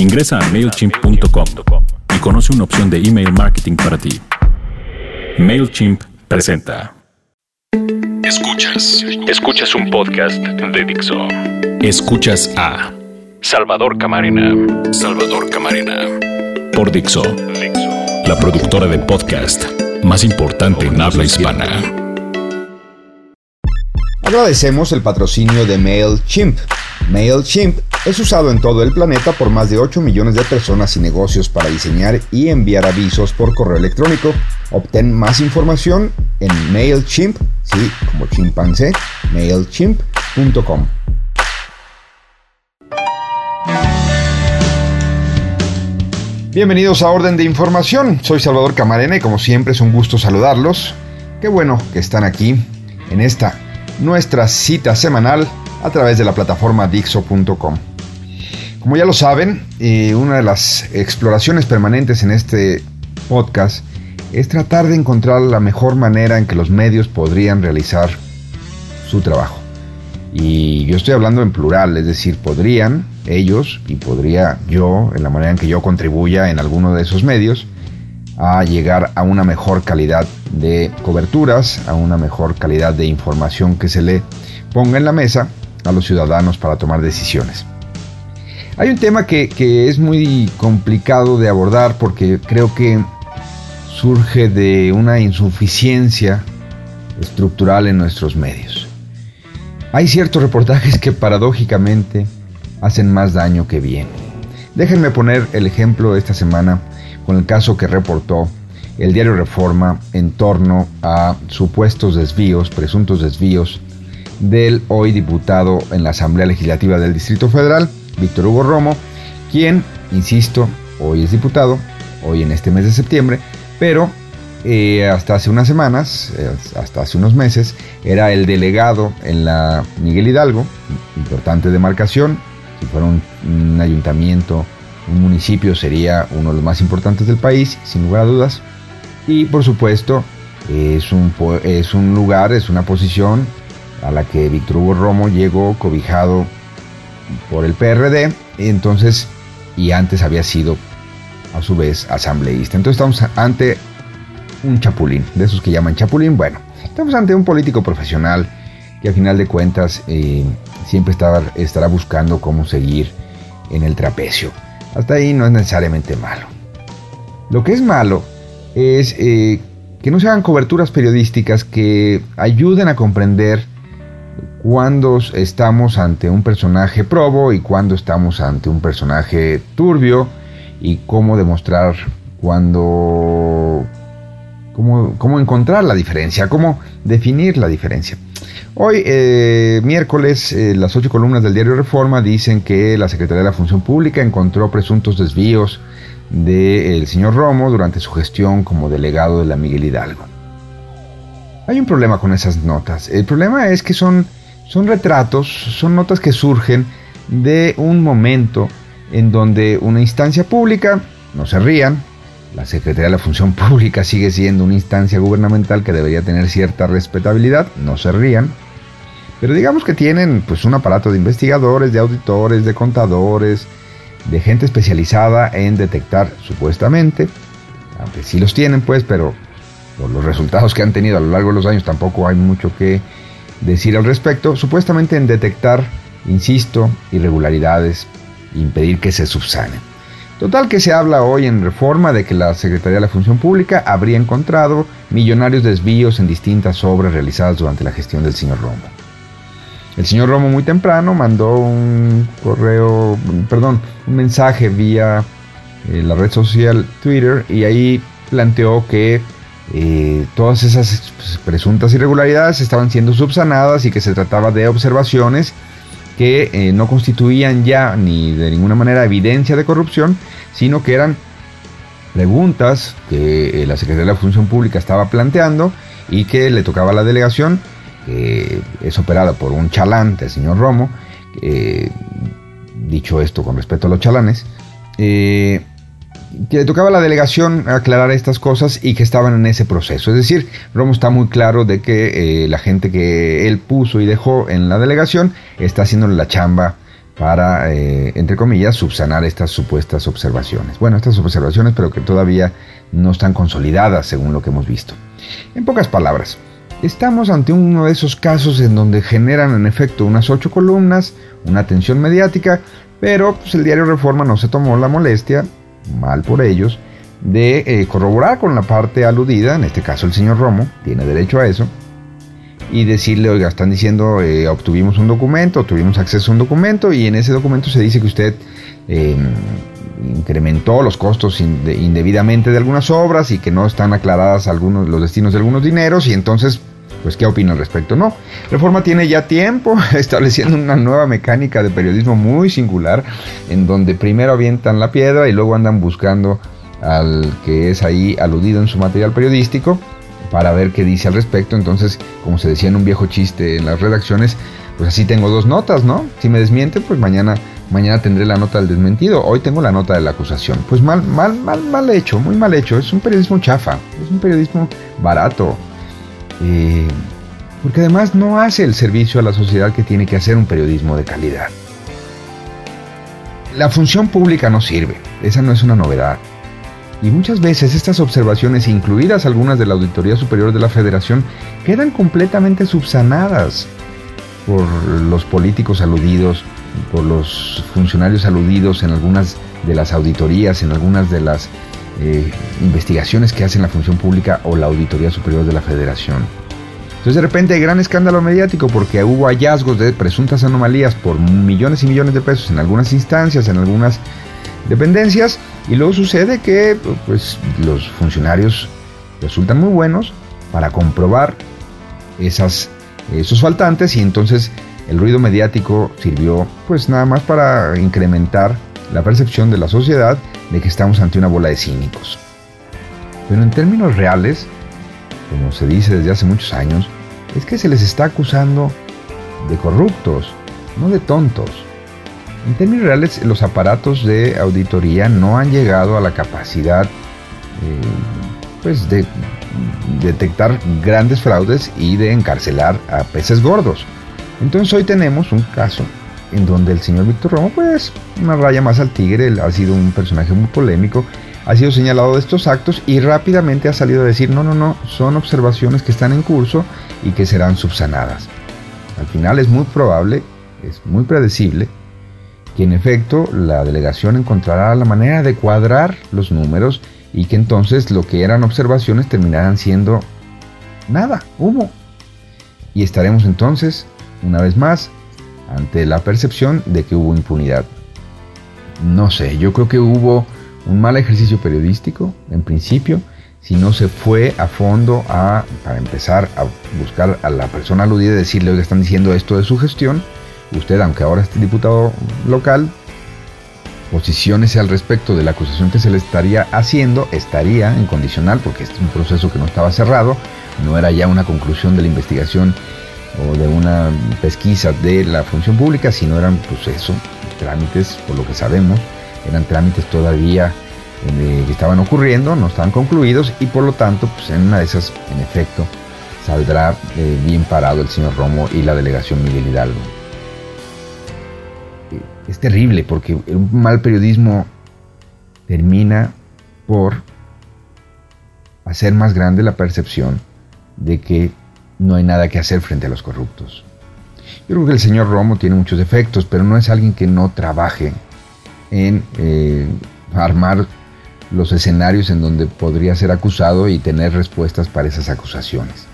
Ingresa a MailChimp.com y conoce una opción de email marketing para ti. MailChimp presenta. Escuchas. Escuchas un podcast de Dixo. Escuchas a Salvador Camarena. Salvador Camarena. Por Dixo. La productora de podcast más importante en habla hispana. Agradecemos el patrocinio de MailChimp. MailChimp es usado en todo el planeta por más de 8 millones de personas y negocios para diseñar y enviar avisos por correo electrónico. Obtén más información en MailChimp, sí, como chimpancé, MailChimp.com. Bienvenidos a Orden de Información, soy Salvador Camarena y como siempre es un gusto saludarlos. Qué bueno que están aquí en esta nuestra cita semanal a través de la plataforma Dixo.com. Como ya lo saben, eh, una de las exploraciones permanentes en este podcast es tratar de encontrar la mejor manera en que los medios podrían realizar su trabajo. Y yo estoy hablando en plural, es decir, podrían ellos y podría yo, en la manera en que yo contribuya en alguno de esos medios, a llegar a una mejor calidad de coberturas, a una mejor calidad de información que se le ponga en la mesa a los ciudadanos para tomar decisiones. Hay un tema que, es muy complicado de abordar porque creo que surge de una insuficiencia estructural en nuestros medios. Hay ciertos reportajes que paradójicamente hacen más daño que bien. Déjenme poner el ejemplo esta semana con el caso que reportó el diario Reforma en torno a supuestos desvíos, presuntos desvíos del hoy diputado en la Asamblea Legislativa del Distrito Federal, Víctor Hugo Romo, quien, insisto, hoy es diputado, hoy en este mes de septiembre, pero eh, hasta hace unas semanas, eh, hasta hace unos meses, era el delegado en la Miguel Hidalgo, importante demarcación, si fuera un, ayuntamiento, un municipio sería uno de los más importantes del país, sin lugar a dudas, y por supuesto es un, es un lugar, es una posición a la que Víctor Hugo Romo llegó cobijado por el PRD, entonces, y antes había sido a su vez asambleísta. Entonces estamos ante un chapulín, de esos que llaman chapulín. Bueno, estamos ante un político profesional que a final de cuentas eh, siempre estará buscando cómo seguir en el trapecio. Hasta ahí no es necesariamente malo. Lo que es malo es eh, que no se hagan coberturas periodísticas que ayuden a comprender cuando estamos ante un personaje probo y cuando estamos ante un personaje turbio y cómo demostrar cuando cómo, cómo encontrar la diferencia, cómo definir la diferencia. Hoy, eh, miércoles, eh, las ocho columnas del diario Reforma dicen que la Secretaría de la Función Pública encontró presuntos desvíos del señor Romo durante su gestión como delegado de la Miguel Hidalgo. Hay un problema con esas notas. El problema es que son son retratos, son notas que surgen de un momento en donde una instancia pública, no se rían, la Secretaría de la Función Pública sigue siendo una instancia gubernamental que debería tener cierta respetabilidad, no se rían, pero digamos que tienen pues un aparato de investigadores, de auditores, de contadores, de gente especializada en detectar supuestamente, aunque sí los tienen pues, pero por los resultados que han tenido a lo largo de los años tampoco hay mucho que decir al respecto, supuestamente en detectar, insisto, irregularidades e impedir que se subsanen. Total que se habla hoy en reforma de que la Secretaría de la Función Pública habría encontrado millonarios desvíos en distintas obras realizadas durante la gestión del señor Romo. El señor Romo muy temprano mandó un correo, perdón, un mensaje vía eh, la red social Twitter y ahí planteó que eh, todas esas pues, presuntas irregularidades estaban siendo subsanadas y que se trataba de observaciones que eh, no constituían ya ni de ninguna manera evidencia de corrupción, sino que eran preguntas que eh, la Secretaría de la Función Pública estaba planteando y que le tocaba a la delegación, que es operada por un chalán del señor Romo, dicho esto con respecto a los chalanes, que le tocaba a la delegación aclarar estas cosas y que estaban en ese proceso. Es decir, Romo está muy claro de que eh, la gente que él puso y dejó en la delegación está haciéndole la chamba para, eh, entre comillas, subsanar estas supuestas observaciones. Bueno, estas observaciones, pero que todavía no están consolidadas según lo que hemos visto. En pocas palabras, estamos ante uno de esos casos en donde generan en efecto unas ocho columnas, una atención mediática, pero pues, el diario Reforma no se tomó la molestia, mal por ellos, de eh, corroborar con la parte aludida, en este caso el señor Romo, tiene derecho a eso, y decirle, oiga, están diciendo, eh, obtuvimos un documento, tuvimos acceso a un documento y en ese documento se dice que usted em, incrementó los costos indebidamente de algunas obras y que no están aclaradas algunos los destinos de algunos dineros y entonces pues qué opina al respecto no Reforma tiene ya tiempo estableciendo una nueva mecánica de periodismo muy singular en donde primero avientan la piedra y luego andan buscando al que es ahí aludido en su material periodístico para ver qué dice al respecto. Entonces, como se decía en un viejo chiste en las redacciones, pues así tengo dos notas, ¿no? Si me desmiente, pues mañana, mañana tendré la nota del desmentido. Hoy tengo la nota de la acusación. Pues mal, mal, mal, mal hecho, muy mal hecho. Es un periodismo chafa, es un periodismo barato. Eh, porque además no hace el servicio a la sociedad que tiene que hacer un periodismo de calidad. La función pública no sirve, esa no es una novedad. Y muchas veces estas observaciones, incluidas algunas de la Auditoría Superior de la Federación, quedan completamente subsanadas por los políticos aludidos, por los funcionarios aludidos en algunas de las auditorías, en algunas de las eh, investigaciones que hacen la función pública o la Auditoría Superior de la Federación. Entonces de repente hay gran escándalo mediático porque hubo hallazgos de presuntas anomalías por millones y millones de pesos en algunas instancias, en algunas dependencias, y luego sucede que pues, los funcionarios resultan muy buenos para comprobar esas, esos faltantes y entonces el ruido mediático sirvió pues nada más para incrementar la percepción de la sociedad de que estamos ante una bola de cínicos. Pero en términos reales, como se dice desde hace muchos años, es que se les está acusando de corruptos, no de tontos. En términos reales, los aparatos de auditoría no han llegado a la capacidad eh, pues de detectar grandes fraudes y de encarcelar a peces gordos. Entonces hoy tenemos un caso en donde el señor Víctor Romo, pues una raya más al tigre, ha sido un personaje muy polémico, ha sido señalado de estos actos y rápidamente ha salido a decir, no, no, no, son observaciones que están en curso y que serán subsanadas. Al final es muy probable, es muy predecible, que en efecto la delegación encontrará la manera de cuadrar los números y que entonces lo que eran observaciones terminarán siendo nada, humo. Y estaremos entonces, una vez más, ante la percepción de que hubo impunidad. No sé, yo creo que hubo un mal ejercicio periodístico, en principio, si no se fue a fondo a, para empezar a buscar a la persona aludida y decirle, oiga, están diciendo esto de su gestión, usted, aunque ahora esté diputado local, posiciónese al respecto de la acusación que se le estaría haciendo, estaría en condicional, porque es un proceso que no estaba cerrado, no era ya una conclusión de la investigación o de una pesquisa de la función pública, sino eran, pues eso, trámites, por lo que sabemos, eran trámites todavía eh, que estaban ocurriendo, no estaban concluidos y por lo tanto, pues en una de esas, en efecto, saldrá eh, bien parado el señor Romo y la delegación Miguel Hidalgo. Es terrible porque un mal periodismo termina por hacer más grande la percepción de que no hay nada que hacer frente a los corruptos. Yo creo que el señor Romo tiene muchos defectos, pero no es alguien que no trabaje en eh, armar los escenarios en donde podría ser acusado y tener respuestas para esas acusaciones.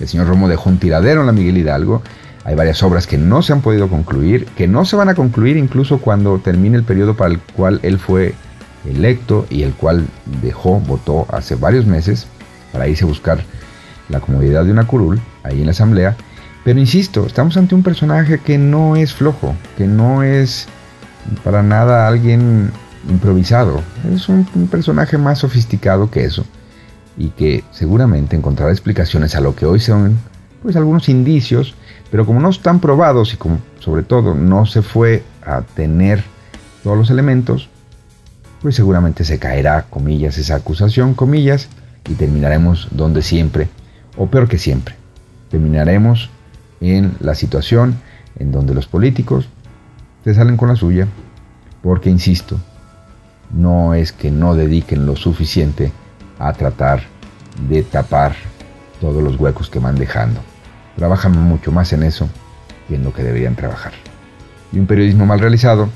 El señor Romo dejó un tiradero en la Miguel Hidalgo hay varias obras que no se han podido concluir, que no se van a concluir incluso cuando termine el periodo para el cual él fue electo y el cual dejó, votó hace varios meses para irse a buscar la comodidad de una curul ahí en la asamblea. Pero insisto, estamos ante un personaje que no es flojo, que no es para nada alguien improvisado. Es un, personaje más sofisticado que eso y que seguramente encontrará explicaciones a lo que hoy son pues algunos indicios pero como no están probados y como sobre todo no se fue a tener todos los elementos, pues seguramente se caerá, comillas, esa acusación, comillas, y terminaremos donde siempre, o peor que siempre, terminaremos en la situación en donde los políticos se salen con la suya, porque insisto, no es que no dediquen lo suficiente a tratar de tapar todos los huecos que van dejando. Trabajan mucho más en eso que en lo que deberían trabajar. Y un periodismo mal realizado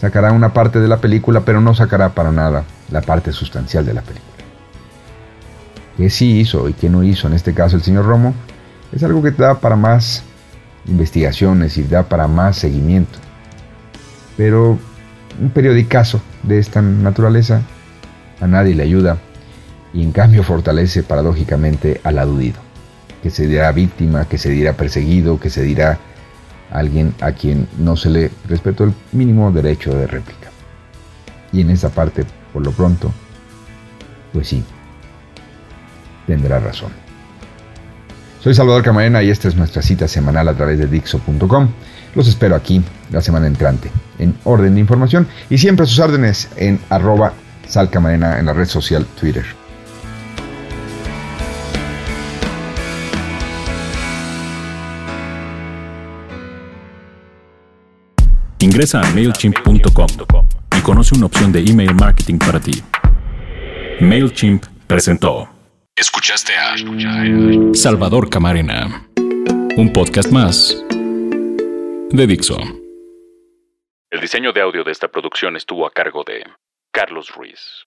sacará una parte de la película, pero no sacará para nada la parte sustancial de la película. ¿Qué sí hizo y qué no hizo en este caso el señor Romo? Es algo que da para más investigaciones y da para más seguimiento. Pero un periodicazo de esta naturaleza a nadie le ayuda y en cambio fortalece paradójicamente al aludido, que se dirá víctima, que se dirá perseguido, que se dirá alguien a quien no se le respetó el mínimo derecho de réplica. Y en esa parte, por lo pronto, pues sí, tendrá razón. Soy Salvador Camarena y esta es nuestra cita semanal a través de Dixo.com. Los espero aquí la semana entrante en orden de información y siempre a sus órdenes en arroba salcamarena en la red social Twitter. Ingresa a MailChimp.com y conoce una opción de email marketing para ti. MailChimp presentó. Escuchaste a Salvador Camarena, un podcast más de Dixo. El diseño de audio de esta producción estuvo a cargo de Carlos Ruiz.